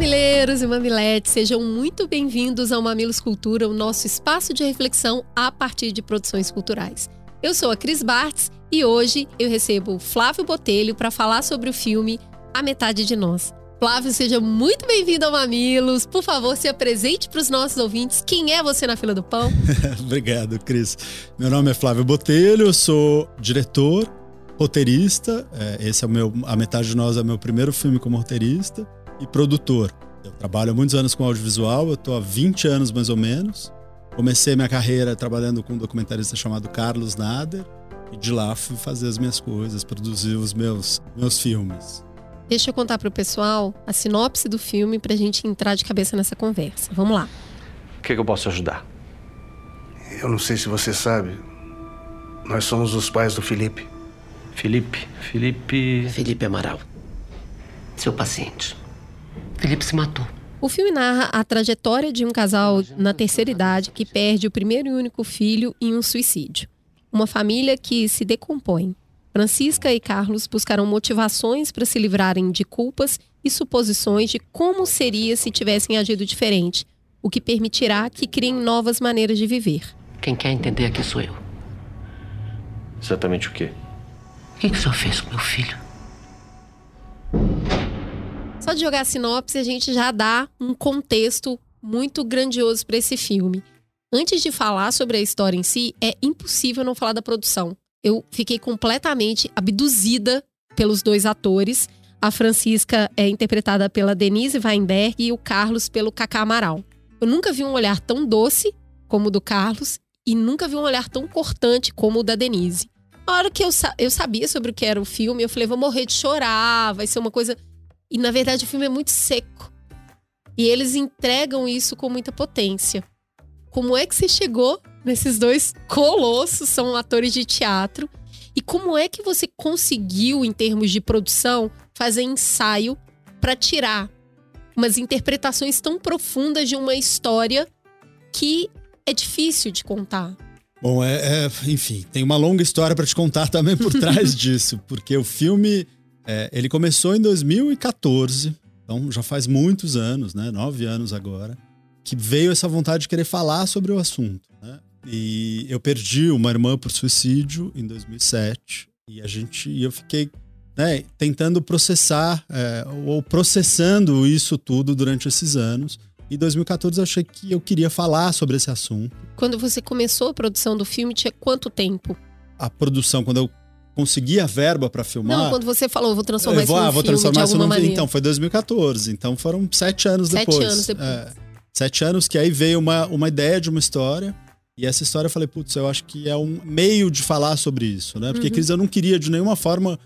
Mamileiros e mamiletes, sejam muito bem-vindos ao Mamilos Cultura, o nosso espaço de reflexão a partir de produções culturais. Eu sou a Cris Bartz e hoje eu recebo Flávio Botelho para falar sobre o filme A Metade de Nós. Flávio, seja muito bem-vindo ao Mamilos. Por favor, se apresente para os nossos ouvintes. Quem é você na fila do pão? Obrigado, Cris. Meu nome é Flávio Botelho, eu sou diretor, roteirista. É, esse é o meu, A Metade de Nós é o meu primeiro filme como roteirista e produtor. Eu trabalho há muitos anos com audiovisual, eu estou há 20 anos mais ou menos. Comecei minha carreira trabalhando com um documentarista chamado Carlos Nader e de lá fui fazer as minhas coisas, produzir os meus, meus filmes. Deixa eu contar para o pessoal a sinopse do filme para a gente entrar de cabeça nessa conversa. Vamos lá. O que, que eu posso ajudar? Eu não sei se você sabe, nós somos os pais do Felipe. Felipe? Felipe. Felipe Amaral. Seu paciente. Felipe se matou. O filme narra a trajetória de um casal na terceira idade que perde o primeiro e único filho em um suicídio. Uma família que se decompõe. Francisca e Carlos buscaram motivações para se livrarem de culpas e suposições de como seria se tivessem agido diferente, o que permitirá que criem novas maneiras de viver. Quem quer entender aqui sou eu. Exatamente o quê? O que, que o senhor fez com meu filho? Só de jogar a sinopse, a gente já dá um contexto muito grandioso para esse filme. Antes de falar sobre a história em si, é impossível não falar da produção. Eu fiquei completamente abduzida pelos dois atores. A Francisca é interpretada pela Denise Weinberg e o Carlos pelo Cacá Amaral. Eu nunca vi um olhar tão doce como o do Carlos e nunca vi um olhar tão cortante como o da Denise. Na hora que eu, eu sabia sobre o que era o filme, eu falei, vou morrer de chorar, vai ser uma coisa e na verdade o filme é muito seco. E eles entregam isso com muita potência. Como é que você chegou nesses dois colossos, são atores de teatro? E como é que você conseguiu, em termos de produção, fazer ensaio para tirar umas interpretações tão profundas de uma história que é difícil de contar? Bom, é, é enfim, tem uma longa história para te contar também por trás disso, porque o filme é, ele começou em 2014, então já faz muitos anos, né? Nove anos agora, que veio essa vontade de querer falar sobre o assunto. Né? E eu perdi uma irmã por suicídio em 2007 e a gente, e eu fiquei né, tentando processar é, ou processando isso tudo durante esses anos. Em 2014 eu achei que eu queria falar sobre esse assunto. Quando você começou a produção do filme, tinha quanto tempo? A produção, quando eu consegui a verba para filmar. Não, quando você falou, vou transformar isso vou, num ah, vou filme transformar de alguma num, maneira. Então, foi 2014. Então foram sete anos sete depois. Sete anos depois. É, sete anos que aí veio uma, uma ideia de uma história. E essa história eu falei, putz, eu acho que é um meio de falar sobre isso, né? Porque, uhum. Cris, eu não queria de nenhuma forma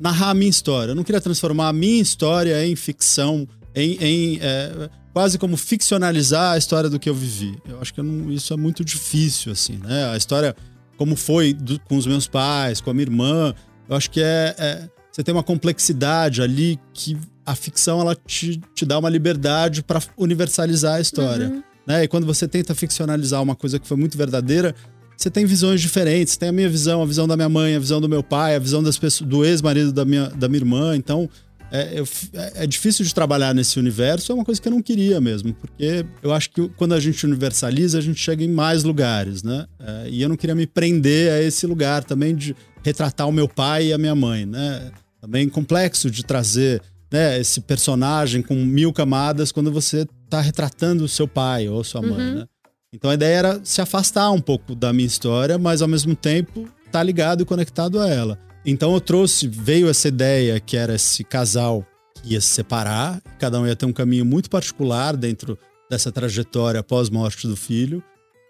narrar a minha história. Eu não queria transformar a minha história em ficção, em, em é, quase como ficcionalizar a história do que eu vivi. Eu acho que eu não, isso é muito difícil, assim, né? A história, como foi do, com os meus pais, com a minha irmã, eu acho que é, é você tem uma complexidade ali que a ficção ela te, te dá uma liberdade para universalizar a história. Uhum. Né? E quando você tenta ficcionalizar uma coisa que foi muito verdadeira, você tem visões diferentes. Você tem a minha visão, a visão da minha mãe, a visão do meu pai, a visão das pessoas, do ex-marido da minha, da minha irmã. Então, é, eu, é, é, difícil de trabalhar nesse universo, é uma coisa que eu não queria mesmo, porque eu acho que quando a gente universaliza, a gente chega em mais lugares, né? É, e eu não queria me prender a esse lugar também de retratar o meu pai e a minha mãe, né? Também complexo de trazer né, esse personagem com mil camadas quando você está retratando o seu pai ou sua mãe, uhum. né? Então a ideia era se afastar um pouco da minha história, mas ao mesmo tempo estar tá ligado e conectado a ela. Então eu trouxe, veio essa ideia que era esse casal que ia se separar, cada um ia ter um caminho muito particular dentro dessa trajetória pós-morte do filho.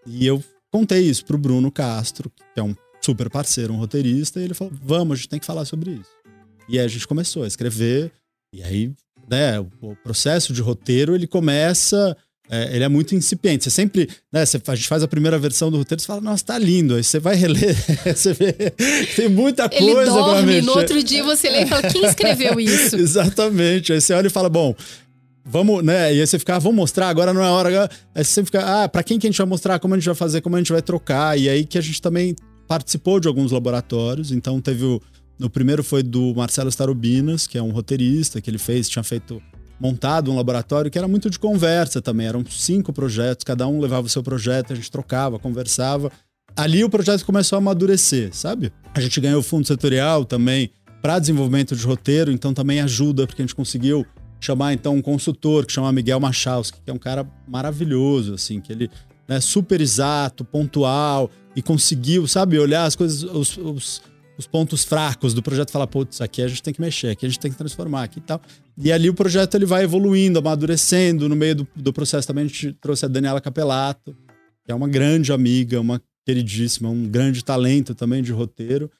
E eu contei isso pro Bruno Castro, que é um super parceiro, um roteirista, e ele falou: vamos, a gente tem que falar sobre isso. E aí a gente começou a escrever, e aí, né, o processo de roteiro ele começa é, ele é muito incipiente. Você sempre, né, você, a gente faz a primeira versão do roteiro, você fala, nossa, tá lindo. Aí você vai reler, você vê, tem muita Ele coisa pra dorme, mexer. no outro dia você lê e fala, quem escreveu isso? Exatamente. Aí você olha e fala, bom, vamos, né? E aí você fica, ah, vamos mostrar, agora não é hora. Aí você fica, ah, pra quem que a gente vai mostrar, como a gente vai fazer, como a gente vai trocar. E aí que a gente também participou de alguns laboratórios. Então teve o. No primeiro foi do Marcelo Starobinas, que é um roteirista que ele fez, tinha feito montado um laboratório que era muito de conversa também. Eram cinco projetos, cada um levava o seu projeto, a gente trocava, conversava. Ali o projeto começou a amadurecer, sabe? A gente ganhou fundo setorial também para desenvolvimento de roteiro, então também ajuda, porque a gente conseguiu chamar então um consultor que chama Miguel Machowski, que é um cara maravilhoso, assim, que ele é né, super exato, pontual e conseguiu, sabe, olhar as coisas, os, os, os pontos fracos do projeto falar, putz, aqui a gente tem que mexer, aqui a gente tem que transformar, aqui e tal. E ali o projeto ele vai evoluindo, amadurecendo. No meio do, do processo também a gente trouxe a Daniela Capelato, que é uma grande amiga, uma queridíssima, um grande talento também de roteiro.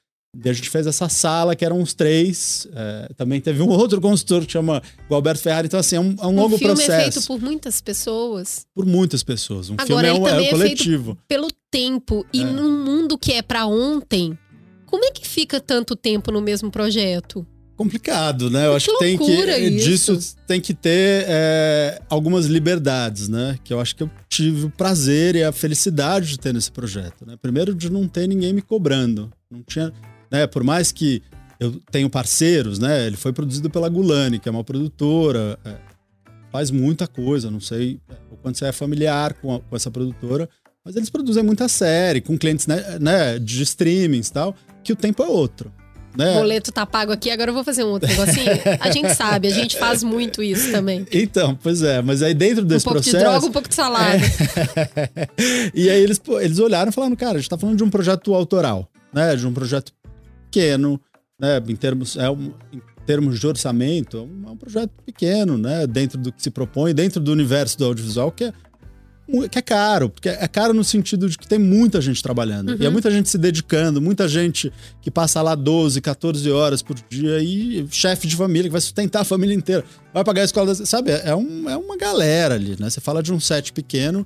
E a gente fez essa sala, que eram uns três. É, também teve um outro consultor que chama Alberto Ferrari. Então, assim, é um, é um, Um longo filme processo. é feito por muitas pessoas, Por muitas pessoas. Um Agora, filme é um, é um é coletivo. pelo tempo. E num mundo que é pra ontem, como é que fica tanto tempo no mesmo projeto? complicado, né? Eu Que acho que tem que loucura disso isso. tem que ter é, algumas liberdades, né? Que eu acho que eu tive o prazer e a felicidade de ter nesse projeto, né? Primeiro de não ter ninguém me cobrando, não tinha, né? Por mais que eu tenho parceiros, né? Ele foi produzido pela Gulani, que é uma produtora, é, faz muita coisa. Não sei o quanto você é familiar com, a- com essa produtora, mas eles produzem muita série com clientes, né? né de streamings e tal, que o tempo é outro. Né? O boleto tá pago aqui, agora eu vou fazer um outro negocinho. A gente sabe, a gente faz muito isso também. Então, pois é, mas aí dentro Um desse pouco processo. de droga, um pouco de salada. e aí eles, eles olharam e falaram, cara, a gente tá falando de um projeto autoral, né? De um projeto pequeno, né? Em termos, é um, em termos de orçamento, é um, é um projeto pequeno, né? Dentro do que se propõe, dentro do universo do audiovisual, que é, que é caro, porque é caro no sentido de que tem muita gente trabalhando. E é muita gente se dedicando, muita gente que passa lá 12, 14 horas por dia e chefe de família que vai sustentar a família inteira. Vai pagar a escola, das- sabe? É, um, é uma galera ali, né? Você fala de um set pequeno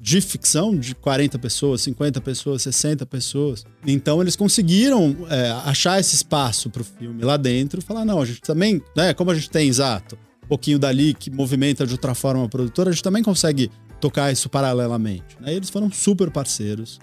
de ficção de 40 pessoas, 50 pessoas, 60 pessoas. Então eles conseguiram é, achar esse espaço pro filme lá dentro e falar: não, a gente também, né? Como a gente tem exato, um pouquinho dali que movimenta de outra forma a produtora, a gente também consegue tocar isso paralelamente. Né? E eles foram super parceiros.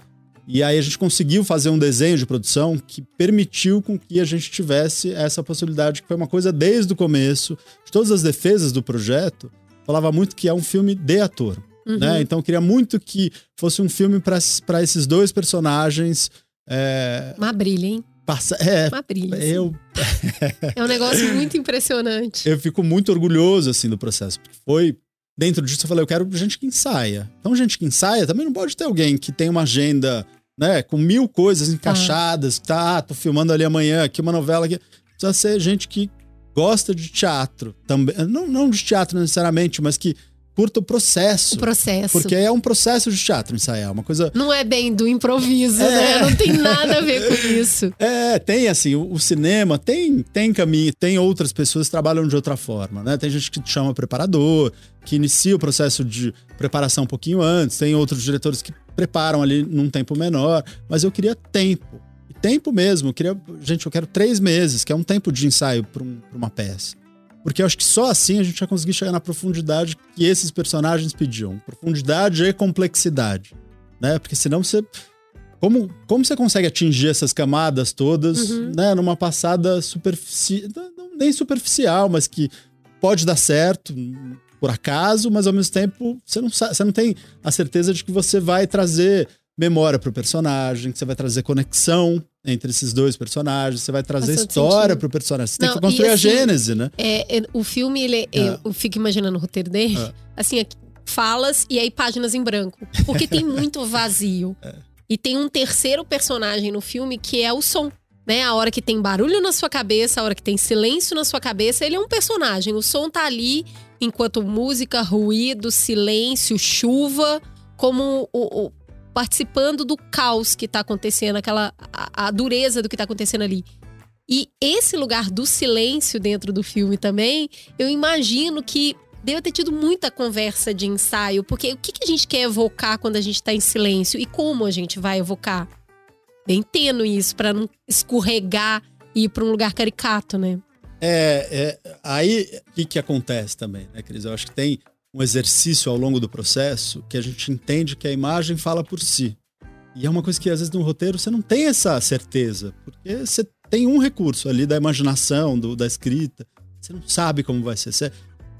E aí a gente conseguiu fazer um desenho de produção que permitiu com que a gente tivesse essa possibilidade, que foi uma coisa desde o começo, de todas as defesas do projeto, falava muito que é um filme de ator. Né? Então eu queria muito que fosse um filme para esses dois personagens. É, Uma brilha, hein? passa, é, Uma brilha. assim. eu, É um negócio muito impressionante. eu fico muito orgulhoso assim do processo, porque foi dentro disso eu falei, eu quero gente que ensaia. Então gente que ensaia também não pode ter alguém que tem uma agenda, né, com mil coisas encaixadas, tá, ah, tô filmando ali amanhã, aqui uma novela aqui. Precisa ser gente que gosta de teatro também, não não de teatro necessariamente, mas que curta o processo. O processo. Porque é um processo de teatro ensaiar, uma coisa Não é bem do improviso, É. né? Não tem nada a ver com isso. É, tem assim, o, o cinema tem, tem caminho, tem outras pessoas que trabalham de outra forma, né? Tem gente que chama preparador, que inicia o processo de preparação um pouquinho antes, tem outros diretores que preparam ali num tempo menor, mas eu queria tempo. E tempo mesmo, eu queria, gente, eu quero três meses, que é um tempo de ensaio para um, uma peça. Porque eu acho que só assim a gente vai conseguir chegar na profundidade que esses personagens pediam. Profundidade e complexidade. Né? Porque senão você. Como, como você consegue atingir essas camadas todas, né? Numa passada superficial. Nem superficial, mas que pode dar certo por acaso, mas ao mesmo tempo você não, sa- você não tem a certeza de que você vai trazer memória pro personagem, que você vai trazer conexão entre esses dois personagens, você vai trazer todo história sentido. pro personagem. Você Não, tem que construir e a assim, gênese, né? É, é, o filme, ele, eu, eu fico imaginando o roteiro dele, É. assim, aqui, falas e aí páginas em branco. Porque tem muito vazio. É. E tem um terceiro personagem no filme que é o som. Né? A hora que tem barulho na sua cabeça, a hora que tem silêncio na sua cabeça, ele é um personagem. O som tá ali enquanto música, ruído, silêncio, chuva, como o, o- participando do caos que tá acontecendo, aquela a, a dureza do que tá acontecendo ali. E esse lugar do silêncio dentro do filme também, eu imagino que deve ter tido muita conversa de ensaio, porque o que, que a gente quer evocar quando a gente tá em silêncio e como a gente vai evocar? Bem tênue isso, pra não escorregar e ir pra um lugar caricato, né? É, é aí o que, que acontece também, né, Cris? Eu acho que tem um exercício ao longo do processo que a gente entende que a imagem fala por si. E é uma coisa que às vezes no roteiro você não tem essa certeza, porque você tem um recurso ali da imaginação, do, da escrita. Você não sabe como vai ser. Você,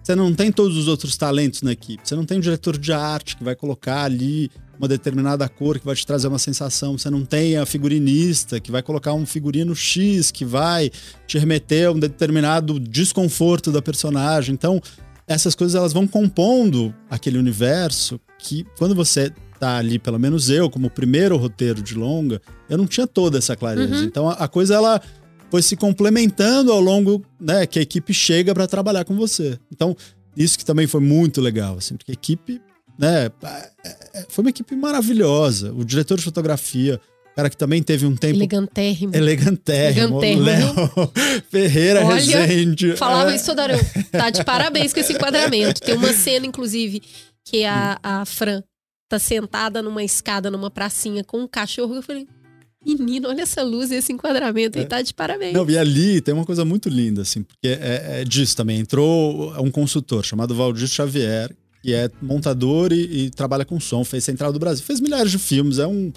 você não tem todos os outros talentos na equipe. Você não tem um diretor de arte que vai colocar ali uma determinada cor que vai te trazer uma sensação. Você não tem a figurinista que vai colocar um figurino X que vai te remeter a um determinado desconforto da personagem. Então, essas coisas elas vão compondo aquele universo que quando você tá ali, pelo menos eu, como primeiro roteiro de longa, eu não tinha toda essa clareza. Uhum. Então a, a coisa ela foi se complementando ao longo, né, que a equipe chega para trabalhar com você. Então, isso que também foi muito legal, assim, porque a equipe, né, é, é, foi uma equipe maravilhosa. O diretor de fotografia, cara que também teve um tempo Elegantérrimo. elegantérrimo, Léo Ferreira Olha, Rezende. Falava É. isso toda hora. Tá de parabéns com esse enquadramento. Tem uma cena, inclusive, que a, a Fran tá sentada numa escada, numa pracinha, com um cachorro. Eu falei, menino, olha essa luz e esse enquadramento. Ele tá de parabéns. Não, e ali tem uma coisa muito linda, assim, porque é, é disso também. Entrou um consultor chamado Valdir Xavier, que é montador e, e trabalha com som, fez Central do Brasil, fez milhares de filmes, é um,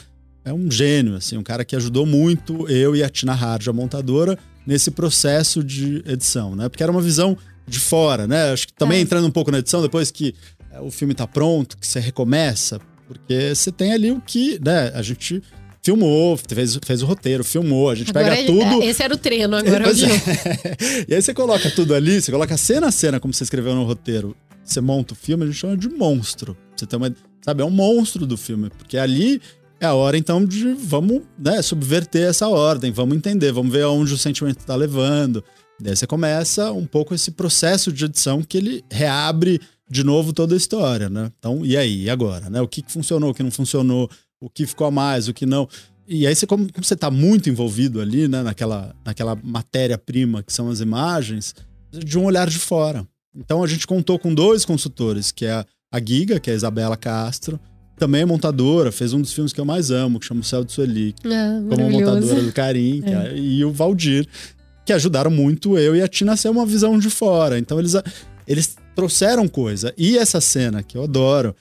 é um gênio, assim, um cara que ajudou muito eu e a Tina Hard, a montadora, nesse processo de edição, né? Porque era uma visão de fora, né? Acho que também É. entrando um pouco na edição, depois que é, o filme tá pronto, que você recomeça, porque você tem ali o que, né? A gente filmou, fez, fez o roteiro, filmou, a gente Agora, pega tudo. esse era o treino, agora Pois eu é. e aí você coloca tudo ali, você coloca cena a cena, como você escreveu no roteiro. Você monta o filme, a gente chama de monstro. Você tem uma. Sabe, é um monstro do filme. Porque ali é a hora, então, de vamos né, subverter essa ordem, vamos entender, vamos ver aonde o sentimento tá levando. Daí você começa um pouco esse processo de edição que ele reabre de novo toda a história, né? Então, e aí, e agora, né? O que funcionou, o que não funcionou, o que ficou a mais, o que não. E aí, você, como, como você está muito envolvido ali, né, naquela, naquela matéria-prima que são as imagens, de um olhar de fora. Então, a gente contou com dois consultores, que é a Giga, que é a Isabela Castro, também é montadora, fez um dos filmes que eu mais amo, que chama O Céu de Sueli, Ah, como montadora do Carim, que é- e o Valdir, que ajudaram muito eu e a Tina a ser uma visão de fora. Então, eles, eles trouxeram coisa. E essa cena, que eu adoro,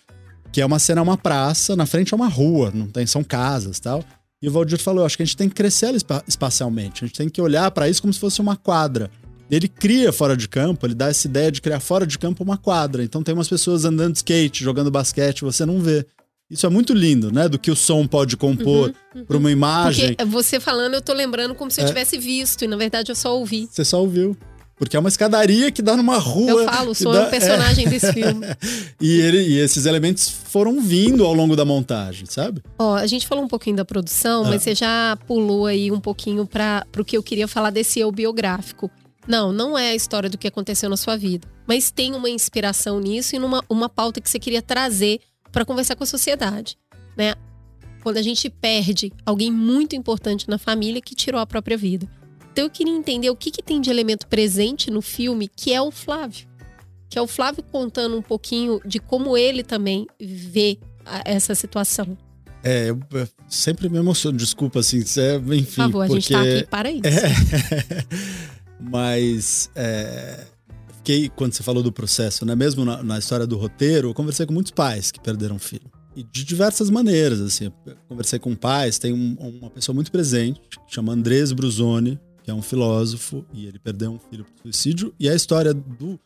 que é uma cena, uma praça, na frente é uma rua, não tem, são casas tal. E o Valdir falou: acho que a gente tem que crescer espacialmente, a gente tem que olhar para isso como se fosse uma quadra. Ele cria fora de campo, ele dá essa ideia de criar fora de campo uma quadra. Então tem umas pessoas andando de skate, jogando basquete, você não vê. Isso é muito lindo, né? Do que o som pode compor para uma imagem. Porque você falando, eu tô lembrando como se eu É. tivesse visto, e na verdade eu só ouvi. Você só ouviu. Porque é uma escadaria que dá numa rua. Eu falo, som dá- é um personagem desse filme. E, ele, e esses elementos foram vindo ao longo da montagem, sabe? Ó, a gente falou um pouquinho da produção, Ah. mas você já pulou aí um pouquinho para o que eu queria falar desse eu biográfico. Não, não é a história do que aconteceu na sua vida, mas tem uma inspiração nisso e numa uma pauta que você queria trazer para conversar com a sociedade, né? Quando a gente perde alguém muito importante na família que tirou a própria vida. Então eu queria entender o que, que tem de elemento presente no filme, que é o Flávio. Que é o Flávio contando um pouquinho de como ele também vê a- essa situação. É, eu, eu sempre me emociono, desculpa, assim, é, enfim. Por favor, a porque... gente tá aqui para isso. É. Mas é, fiquei, quando você falou do processo, né? Mesmo na, na história do roteiro, eu conversei com muitos pais que perderam filho. E de diversas maneiras, assim. Conversei com pais, tem um- uma pessoa muito presente, que chama Andrés Bruzoni, que é um filósofo, e ele perdeu um filho por suicídio. E a história do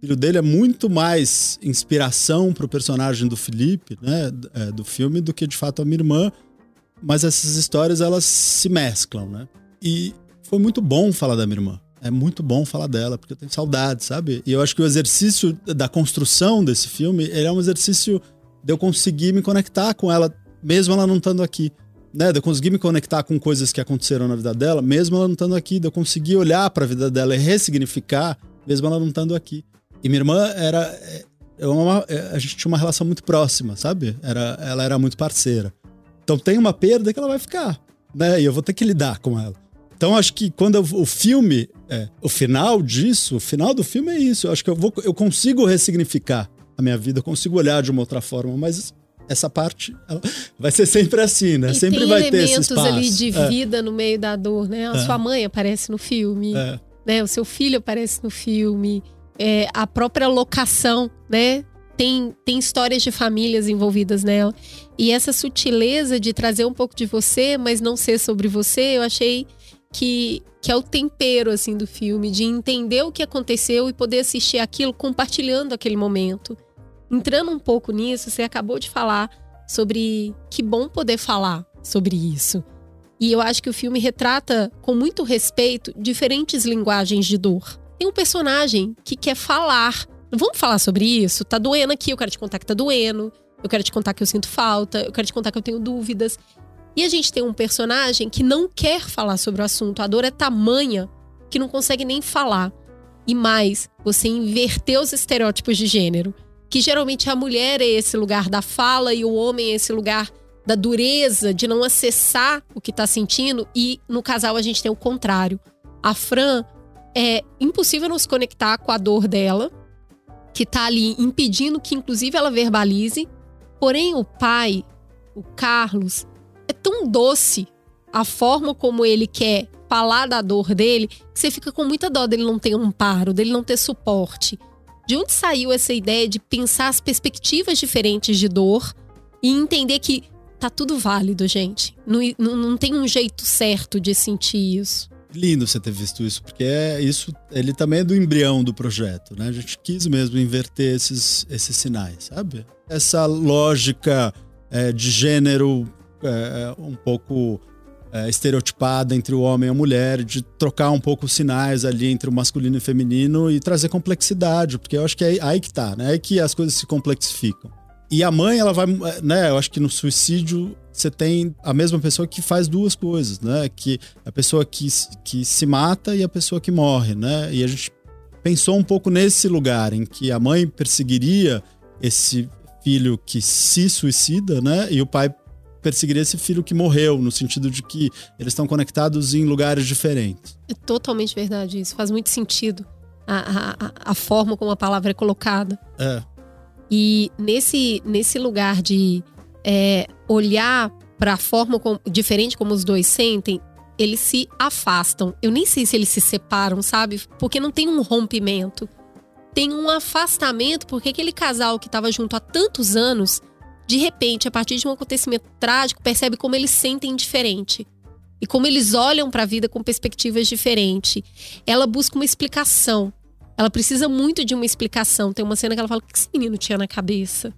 filho dele é muito mais inspiração pro personagem do Felipe, né? é, do filme, do que de fato a minha irmã. Mas essas histórias, elas se mesclam, né? E foi muito bom falar da minha irmã. É muito bom falar dela, porque eu tenho saudade, sabe? E eu acho que o exercício da construção desse filme, ele é um exercício de eu conseguir me conectar com ela, mesmo ela não estando aqui. Né? De eu conseguir me conectar com coisas que aconteceram na vida dela, mesmo ela não estando aqui. De eu conseguir olhar para a vida dela e ressignificar, mesmo ela não estando aqui. E minha irmã era. é, amava- é, a gente tinha uma relação muito próxima, sabe? Era, ela era muito parceira. Então tem uma perda que ela vai ficar, né? E eu vou ter que lidar com ela. Então acho que quando eu- o filme, é, o final disso, o final do filme é isso. Eu acho que eu, vou, eu consigo ressignificar a minha vida, eu consigo olhar de uma outra forma, mas essa parte vai ser sempre assim, né? E sempre vai ter esse elementos espaço. ali de É, vida no meio da dor, né? A É. sua mãe aparece no filme, é. né? O seu filho aparece no filme, é, a própria locação, né? Tem, tem histórias de famílias envolvidas nela. E essa sutileza de trazer um pouco de você, mas não ser sobre você, eu achei que, que é o tempero assim do filme, de entender o que aconteceu e poder assistir aquilo compartilhando aquele momento. Entrando um pouco nisso, você acabou de falar sobre que bom poder falar sobre isso. E eu acho que o filme retrata com muito respeito diferentes linguagens de dor. Tem um personagem que quer falar. Vamos falar sobre isso? Tá doendo aqui, eu quero te contar que tá doendo. Eu quero te contar que eu sinto falta, eu quero te contar que eu tenho dúvidas. E a gente tem um personagem que não quer falar sobre o assunto. A dor é tamanha que não consegue nem falar. E mais, você inverter os estereótipos de gênero. Que geralmente a mulher é esse lugar da fala e o homem é esse lugar da dureza, de não acessar o que tá sentindo. E no casal a gente tem o contrário. A Fran é impossível não se conectar com a dor dela, que tá ali impedindo que, inclusive, ela verbalize. Porém, o pai, o Carlos, tão doce a forma como ele quer falar da dor dele, que você fica com muita dó dele não ter amparo, dele não ter suporte. De onde saiu essa ideia de pensar as perspectivas diferentes de dor e entender que tá tudo válido, gente? Não, não, não tem um jeito certo de sentir isso. Lindo você ter visto isso, porque é isso, ele também é do embrião do projeto, né? A gente quis mesmo inverter esses, esses sinais, sabe? Essa lógica é, de gênero é, um pouco é, estereotipada entre o homem e a mulher, de trocar um pouco os sinais ali entre o masculino e o feminino e trazer complexidade, porque eu acho que é aí que tá, né? É que as coisas se complexificam. E a mãe, ela vai, né? Eu acho que no suicídio você tem a mesma pessoa que faz duas coisas, né? Que a pessoa que, que se mata e a pessoa que morre, né? E a gente pensou um pouco nesse lugar em que a mãe perseguiria esse filho que se suicida, né? E o pai perseguiria esse filho que morreu, no sentido de que eles estão conectados em lugares diferentes. É totalmente verdade isso. Faz muito sentido a, a, a forma como a palavra é colocada. É. E nesse, nesse lugar de é, olhar para a forma como, diferente como os dois sentem, eles se afastam. Eu nem sei se eles se separam, sabe? Porque não tem um rompimento. Tem um afastamento, porque aquele casal que estava junto há tantos anos, de repente, a partir de um acontecimento trágico, percebe como eles sentem diferente. E como eles olham para a vida com perspectivas diferentes. Ela busca uma explicação. Ela precisa muito de uma explicação. Tem uma cena que ela fala: o que esse menino tinha na cabeça?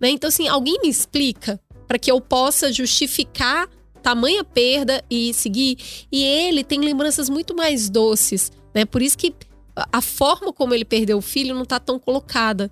Né? Então, assim, alguém me explica para que eu possa justificar tamanha perda e seguir. E ele tem lembranças muito mais doces, né? Por isso que a forma como ele perdeu o filho não tá tão colocada.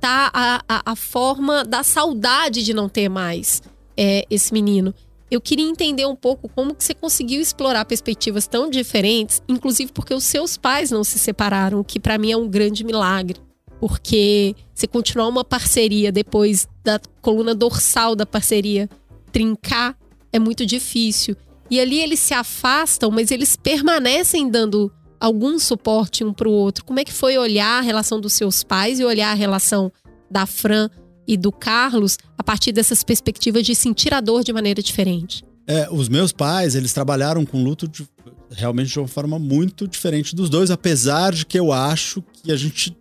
Tá a, a, a forma da saudade de não ter mais é, esse menino. Eu queria entender um pouco como que você conseguiu explorar perspectivas tão diferentes, inclusive porque os seus pais não se separaram, o que para mim é um grande milagre. Porque você continuar uma parceria depois da coluna dorsal da parceria trincar é muito difícil. E ali eles se afastam, mas eles permanecem dando algum suporte um pro outro. Como é que foi olhar a relação dos seus pais e olhar a relação da Fran e do Carlos a partir dessas perspectivas de sentir a dor de maneira diferente? É, os meus pais, eles trabalharam com luto de, realmente de uma forma muito diferente dos dois, apesar de que eu acho que a gente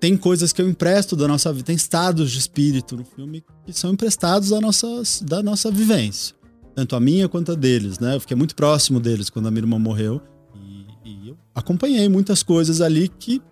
tem coisas que eu empresto da nossa vida, tem estados de espírito no filme que são emprestados da nossa, da nossa vivência. Tanto a minha quanto a deles, né? Eu fiquei muito próximo deles quando a minha irmã morreu. E, e eu acompanhei muitas coisas ali que,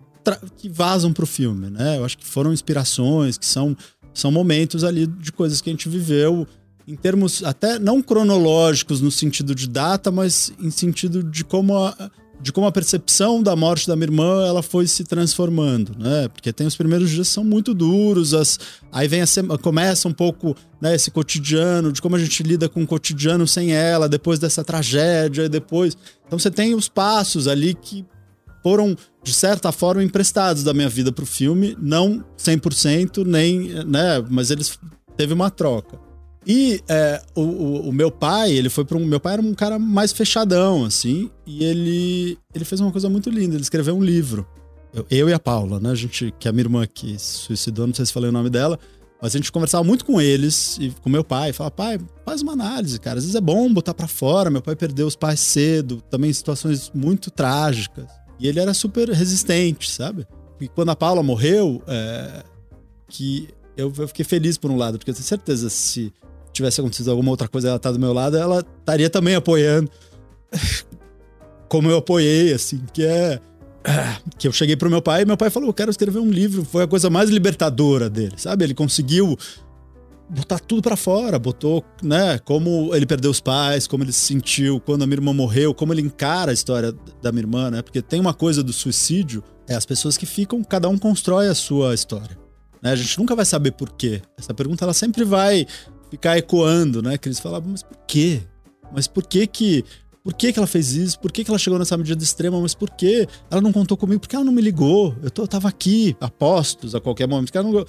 que vazam pro filme, né? Eu acho que foram inspirações, que são, são momentos ali de coisas que a gente viveu em termos até não cronológicos no sentido de data, mas em sentido de como a, de como a percepção da morte da minha irmã ela foi se transformando, né? Porque tem os primeiros dias que são muito duros, as, aí vem a sema, começa um pouco né, esse cotidiano, de como a gente lida com o cotidiano sem ela, depois dessa tragédia, depois. Então você tem os passos ali que foram, de certa forma, emprestados da minha vida para o filme, não 100%, nem, né? Mas eles teve uma troca. E é, o, o, o meu pai, ele foi para um. Meu pai era um cara mais fechadão, assim, e ele, ele fez uma coisa muito linda. Ele escreveu um livro. Eu, eu e a Paula, né? A gente, que é a minha irmã que se suicidou, não sei se falei o nome dela. Mas a gente conversava muito com eles e com meu pai. Falava, pai, faz uma análise, cara. Às vezes é bom botar para fora. Meu pai perdeu os pais cedo, também em situações muito trágicas. E ele era super resistente, sabe? E quando a Paula morreu, é, que eu, eu, fiquei feliz por um lado, porque eu tenho certeza se tivesse acontecido alguma outra coisa ela tá do meu lado, ela estaria também apoiando. Como eu apoiei, assim, que é. Que eu cheguei pro meu pai e meu pai falou: Eu quero escrever um livro. Foi a coisa mais libertadora dele, sabe? Ele conseguiu botar tudo para fora, botou, né, como ele perdeu os pais, como ele se sentiu quando a minha irmã morreu, como ele encara a história da minha irmã, né? Porque tem uma coisa do suicídio, é as pessoas que ficam, cada um constrói a sua história. Né? A gente nunca vai saber por quê. Essa pergunta ela sempre vai ficar ecoando, né? Que eles falavam, mas por quê? Mas por que que por que, que ela fez isso? Por que, que ela chegou nessa medida extrema? Mas por que ela não contou comigo? Por que ela não me ligou? Eu, tô, eu tava aqui, apostos a qualquer momento. Que ela não...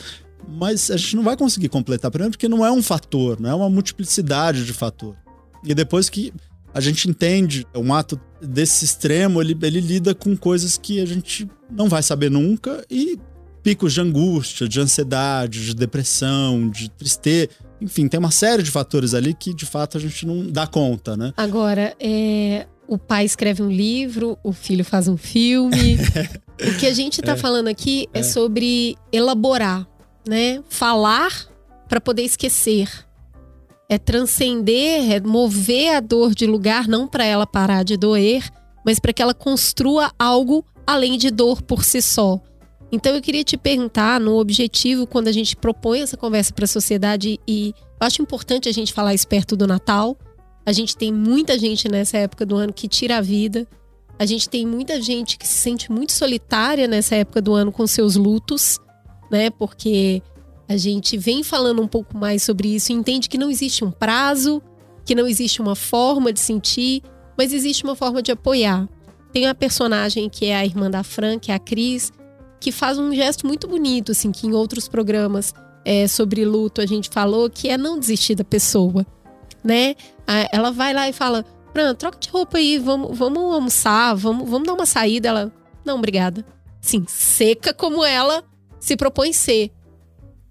Mas a gente não vai conseguir completar, primeiro porque não é um fator, não é uma multiplicidade de fator. E depois que a gente entende um ato desse extremo, ele, ele lida com coisas que a gente não vai saber nunca e picos de angústia, de ansiedade, de depressão, de tristeza. Enfim, tem uma série de fatores ali que de fato a gente não dá conta, né? Agora, é, o pai escreve um livro, o filho faz um filme. o que a gente está é, falando aqui é. é sobre elaborar, né? Falar para poder esquecer. É transcender, é mover a dor de lugar, não para ela parar de doer, mas para que ela construa algo além de dor por si só. Então eu queria te perguntar, no objetivo, quando a gente propõe essa conversa para a sociedade, e eu acho importante a gente falar isso perto do Natal. A gente tem muita gente nessa época do ano que tira a vida. A gente tem muita gente que se sente muito solitária nessa época do ano com seus lutos, né? Porque a gente vem falando um pouco mais sobre isso entende que não existe um prazo, que não existe uma forma de sentir, mas existe uma forma de apoiar. Tem a personagem que é a irmã da Fran, que é a Cris, que faz um gesto muito bonito, assim, que em outros programas é, sobre luto a gente falou, que é não desistir da pessoa, né? Ela vai lá e fala, Fran, troca de roupa aí, vamos, vamos almoçar, vamos, vamos dar uma saída. Ela, não, obrigada. Sim, seca como ela se propõe ser.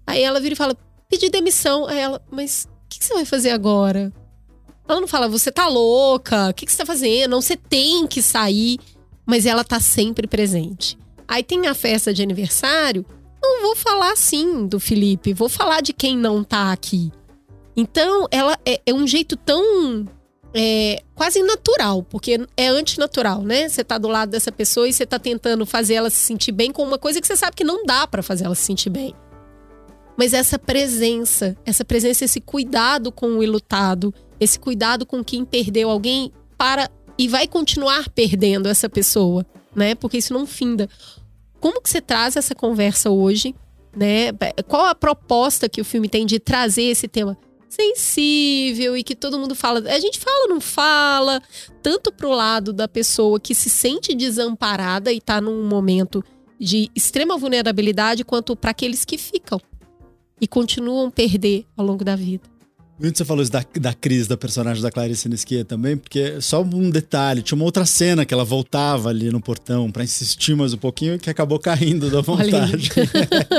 Aí ela vira e fala, pedir demissão. Aí ela, mas o que, que, você vai fazer agora? Ela não fala, você tá louca, o que, que você tá fazendo? Não, você tem que sair. Mas ela tá sempre presente. Aí tem a festa de aniversário. Não vou falar assim do Felipe, vou falar de quem não tá aqui. Então, ela é, é um jeito tão é, quase natural, porque é antinatural, né? Você tá do lado dessa pessoa e você tá tentando fazer ela se sentir bem com uma coisa que você sabe que não dá para fazer ela se sentir bem. Mas essa presença, essa presença, esse cuidado com o ilutado, esse cuidado com quem perdeu alguém para e vai continuar perdendo essa pessoa, né? Porque isso não finda. Como que você traz essa conversa hoje, né? Qual a proposta que o filme tem de trazer esse tema sensível e que todo mundo fala, a gente fala não fala, tanto pro lado da pessoa que se sente desamparada e tá num momento de extrema vulnerabilidade, quanto para aqueles que ficam e continuam perder ao longo da vida. Muito você falou isso da, da crise da personagem da Clarice Nisquier também, porque só um detalhe, tinha uma outra cena que ela voltava ali no portão para insistir mais um pouquinho e que acabou caindo da vontade.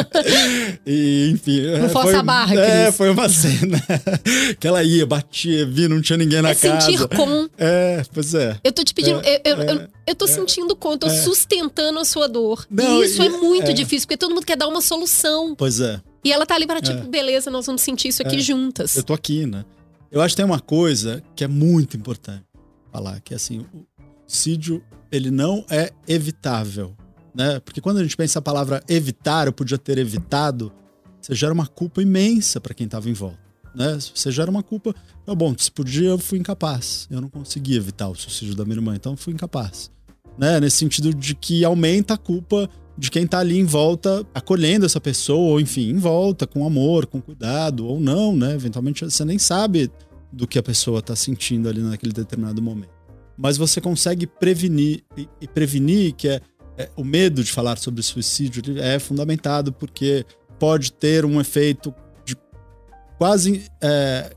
e, enfim. Não é, força foi, a barra, É, Cris. foi uma cena que ela ia, batia, via, não tinha ninguém na é casa. sentir com. É, pois é. Eu tô te pedindo, é, eu, eu, é, eu, eu tô é, sentindo com, eu tô é. sustentando a sua dor. Não, e isso e- é muito é. difícil, porque todo mundo quer dar uma solução. Pois é. E ela tá ali para tipo, beleza, nós vamos sentir isso aqui juntas. Eu tô aqui, né? Eu acho que tem uma coisa que é muito importante falar, que é assim, o suicídio, ele não é evitável, né? Porque quando a gente pensa a palavra evitar, eu podia ter evitado, você gera uma culpa imensa para quem tava em volta, né? Você gera uma culpa, ah, bom, se podia, eu fui incapaz. Eu não consegui evitar o suicídio da minha irmã, então eu fui incapaz. Né? Nesse sentido de que aumenta a culpa de quem tá ali em volta, acolhendo essa pessoa, ou enfim, em volta, com amor, com cuidado, ou não, né? Eventualmente você nem sabe do que a pessoa tá sentindo ali naquele determinado momento. Mas você consegue prevenir, e, prevenir que é, é, o medo de falar sobre suicídio é fundamentado, porque pode ter um efeito de quase é,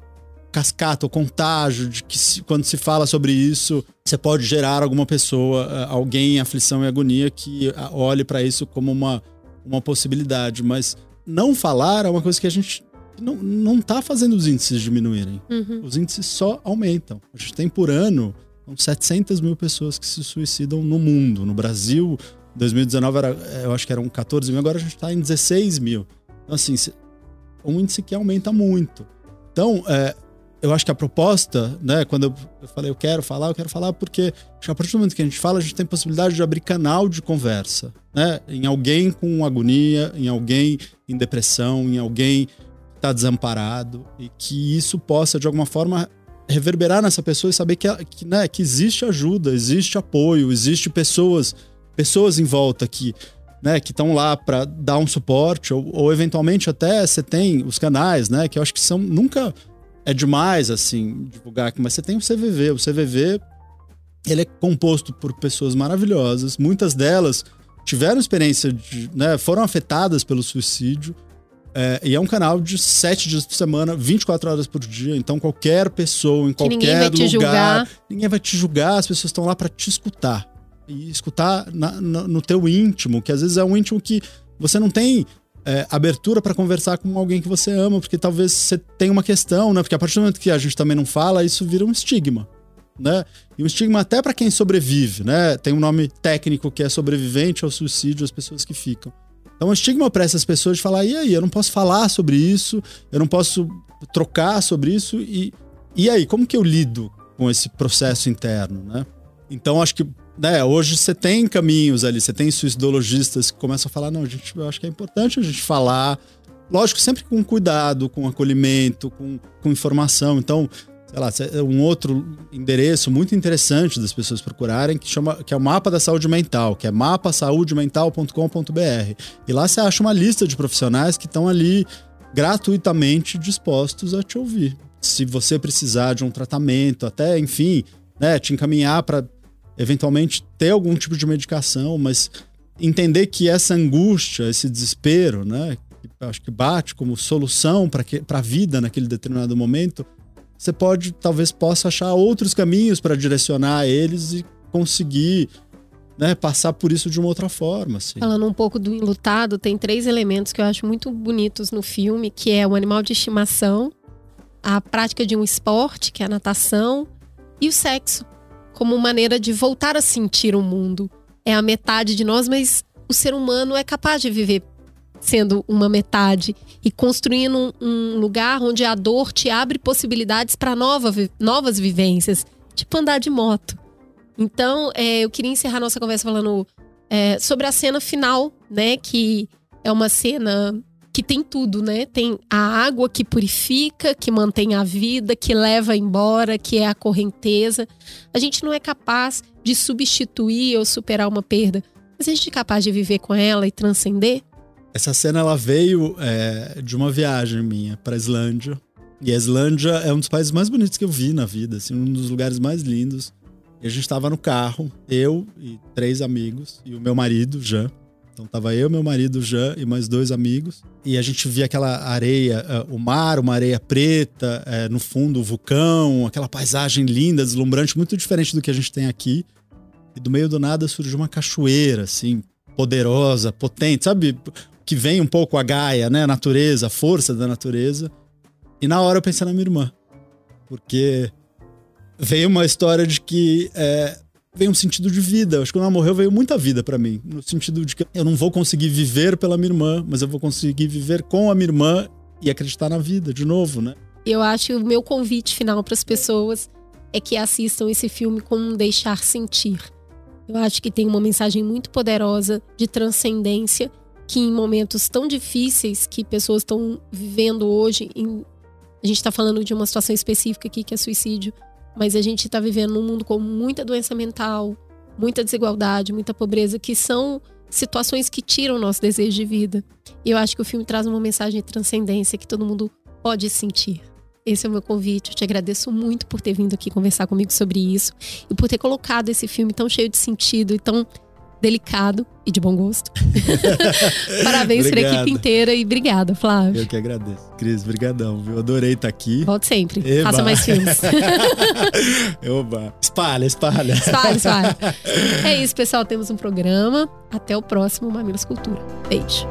cascata, o contágio de que se, quando se fala sobre isso, você pode gerar alguma pessoa, eh, alguém em aflição e agonia que ah, olhe para isso como uma, uma possibilidade. Mas não falar é uma coisa que a gente não, não tá fazendo os índices diminuírem. Uhum. Os índices só aumentam. A gente tem por ano 700 mil pessoas que se suicidam no mundo. No Brasil, 2019 era, eh, eu acho que eram 14 mil, agora a gente está em 16 mil. Então, assim, um índice que aumenta muito. Então, é, eu acho que a proposta, né, quando eu, falei eu quero falar, eu quero falar porque a partir do momento que a gente fala, a gente tem possibilidade de abrir canal de conversa, né, em alguém com agonia, em alguém em depressão, em alguém que está desamparado e que isso possa de alguma forma reverberar nessa pessoa e saber que, que, né, que existe ajuda, existe apoio, existe pessoas, pessoas em volta que né, que estão lá para dar um suporte, ou, ou, eventualmente até você tem os canais, né, que eu acho que são nunca é demais assim divulgar aqui, mas você tem o CVV, o CVV ele é composto por pessoas maravilhosas, muitas delas tiveram experiência de, né, foram afetadas pelo suicídio. É, e é um canal de sete dias por semana, 24 horas por dia. Então, qualquer pessoa, em que qualquer ninguém vai lugar, te julgar. ninguém vai te julgar, as pessoas estão lá para te escutar e escutar na, na, no teu íntimo, que às vezes é um íntimo que você não tem é, abertura para conversar com alguém que você ama, porque talvez você tenha uma questão, né? Porque a partir do momento que a gente também não fala, isso vira um estigma, né? E um estigma até para quem sobrevive, né? Tem um nome técnico que é sobrevivente ao suicídio, as pessoas que ficam. Então, um estigma para essas pessoas de falar: e aí, eu não posso falar sobre isso, eu não posso trocar sobre isso, e, e aí, como que eu lido com esse processo interno, né? Então, acho que né, hoje você tem caminhos ali, você tem suicidologistas que começam a falar, não, gente, eu acho que é importante a gente falar, lógico, sempre com cuidado, com acolhimento, com, com informação. Então, sei lá, um outro endereço muito interessante das pessoas procurarem, que, chama, que é o Mapa da Saúde Mental, que é mapasaudemental.com.br. E lá você acha uma lista de profissionais que estão ali gratuitamente dispostos a te ouvir. Se você precisar de um tratamento, até, enfim, né, te encaminhar para eventualmente ter algum tipo de medicação, mas entender que essa angústia, esse desespero, né, que acho que bate como solução para a vida naquele determinado momento, você pode, talvez possa achar outros caminhos para direcionar eles e conseguir né, passar por isso de uma outra forma. Assim. Falando um pouco do enlutado, tem três elementos que eu acho muito bonitos no filme, que é o animal de estimação, a prática de um esporte, que é a natação, e o sexo como maneira de voltar a sentir o mundo. É a metade de nós, mas o ser humano é capaz de viver sendo uma metade e construindo um, lugar onde a dor te abre possibilidades para nova, novas vivências, tipo andar de moto. Então, é, eu queria encerrar nossa conversa falando é, sobre a cena final, né? Que é uma cena que tem tudo, né? Tem a água que purifica, que mantém a vida, que leva embora, que é a correnteza. A gente não é capaz de substituir ou superar uma perda, mas a gente é capaz de viver com ela e transcender. Essa cena ela veio é, de uma viagem minha para Islândia. E a Islândia é um dos países mais bonitos que eu vi na vida, assim, um dos lugares mais lindos. E a gente estava no carro, eu e três amigos, e o meu marido, Jean. Então tava eu, meu marido Jean e mais dois amigos. E a gente via aquela areia, uh, o mar, uma areia preta, uh, no fundo o vulcão, aquela paisagem linda, deslumbrante, muito diferente do que a gente tem aqui. E do meio do nada surgiu uma cachoeira, assim, poderosa, potente, sabe? Que vem um pouco a Gaia, né? A natureza, a força da natureza. E na hora eu pensei na minha irmã. Porque veio uma história de que é, veio um sentido de vida. Acho que quando ela morreu veio muita vida para mim, no sentido de que eu não vou conseguir viver pela minha irmã, mas eu vou conseguir viver com a minha irmã e acreditar na vida de novo, né? Eu acho que o meu convite final para as pessoas é que assistam esse filme com um deixar sentir. Eu acho que tem uma mensagem muito poderosa de transcendência que em momentos tão difíceis que pessoas estão vivendo hoje, em... a gente está falando de uma situação específica aqui que é suicídio, mas a gente está vivendo num mundo com muita doença mental, muita desigualdade, muita pobreza, que são situações que tiram o nosso desejo de vida. E eu acho que o filme traz uma mensagem de transcendência que todo mundo pode sentir. Esse é o meu convite. Eu te agradeço muito por ter vindo aqui conversar comigo sobre isso e por ter colocado esse filme tão cheio de sentido e tão delicado e de bom gosto. Parabéns para a equipe inteira e obrigada, Flávio. Eu que agradeço. Cris, brigadão, viu? Adorei estar aqui. Volte sempre. Eba. Faça mais filmes. Oba. Espalha, espalha. Espalhe, espalhe. É isso, pessoal. Temos um programa. Até o próximo Mamilos Cultura. Beijo.